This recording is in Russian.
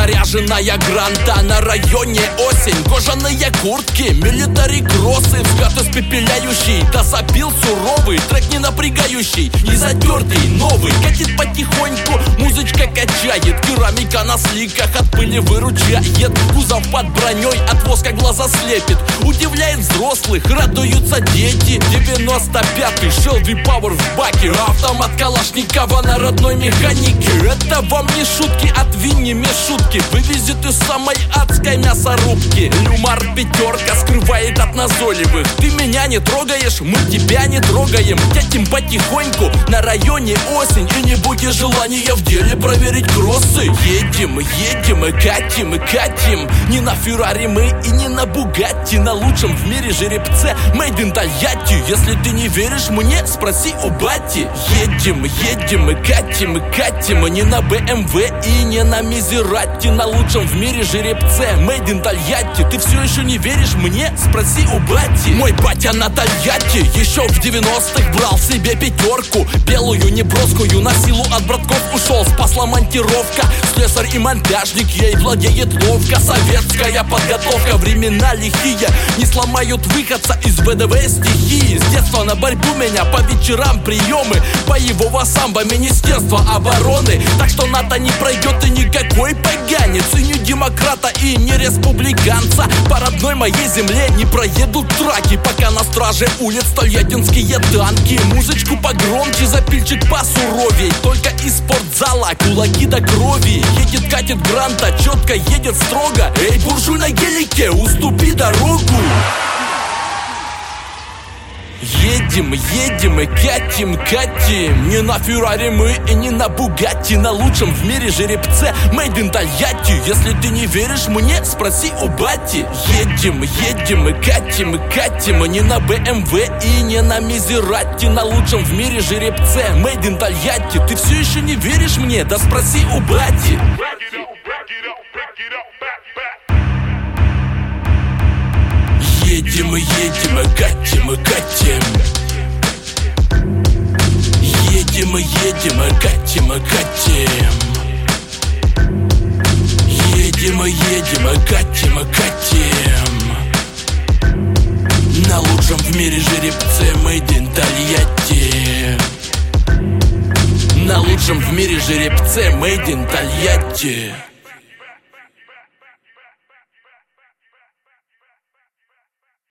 Кожаная гранта на районе осень. Кожаные куртки, милитари кроссы Взгляд испепеляющий, да забил суровый Трек не напрягающий, не затертый, новый. Катит потихоньку, музычка качает Керамика на сликах от пыли выручает Кузов под броней, от воска глаза слепит. Удивляет взрослых, радуются дети. 95-й, Шелби Пауэр в баке. Автомат Калашникова на родной механике. Это вам не шутки, от Винни шутки. Вывезет из самой адской мясорубки. Люмар пятерка скрывает от назойливых. Ты меня не трогаешь, мы тебя не трогаем. Тятим потихоньку, на районе осень. И не будет желания в деле проверить кроссы Едем, едем, катим, катим. Не на Феррари мы и не на Бугатти. На лучшем в мире жеребце Made in Тольятти. Если ты не веришь мне, спроси у бати. Едем, едем, катим, катим. Не на БМВ и не на Мизерати. На лучшем в мире жеребце Made in Тольятти. Ты все еще не веришь мне? Спроси у бати. Мой батя на Тольятти Еще в 90-х брал себе пятерку Белую, неброскую, на силу от братков ушел Спасла монтировка Слесарь и монтажник ей владеет ловко. Советская подготовка, времена лихие. Не сломают выходца из ВДВ стихии. С детства на борьбу меня по вечерам приемы. Боевого самбо Министерства обороны. Так что НАТО не пройдет и никакой поганец И не демократа и не республиканца. По родной моей земле не проедут траки. Пока на страже улиц тольяттинские танки. Музычку погромче, запильчик посуровей. Только из спортзала кулаки до крови Едет, катит гранта, четко едет строго. Эй, буржуй на гелике, уступи дорогу Едем, едем и катим, катим. Не на Феррари мы и не на Бугатти. На лучшем в мире жеребце Made in Тольятти. Если ты не веришь мне, спроси у бати. Едем, едем и катим, и катим. Не на БМВ и не на Мизерати. На лучшем в мире жеребце Made in Тольятти. Ты все еще не веришь мне? Да спроси у бати Едем и едем и катим и катим. Едем и едем и катим и катим. Едем и едем и катим и катим. На лучшем в мире жеребце Мэйдин Тольятти На лучшем в мире жеребце Мэйдин Тольятти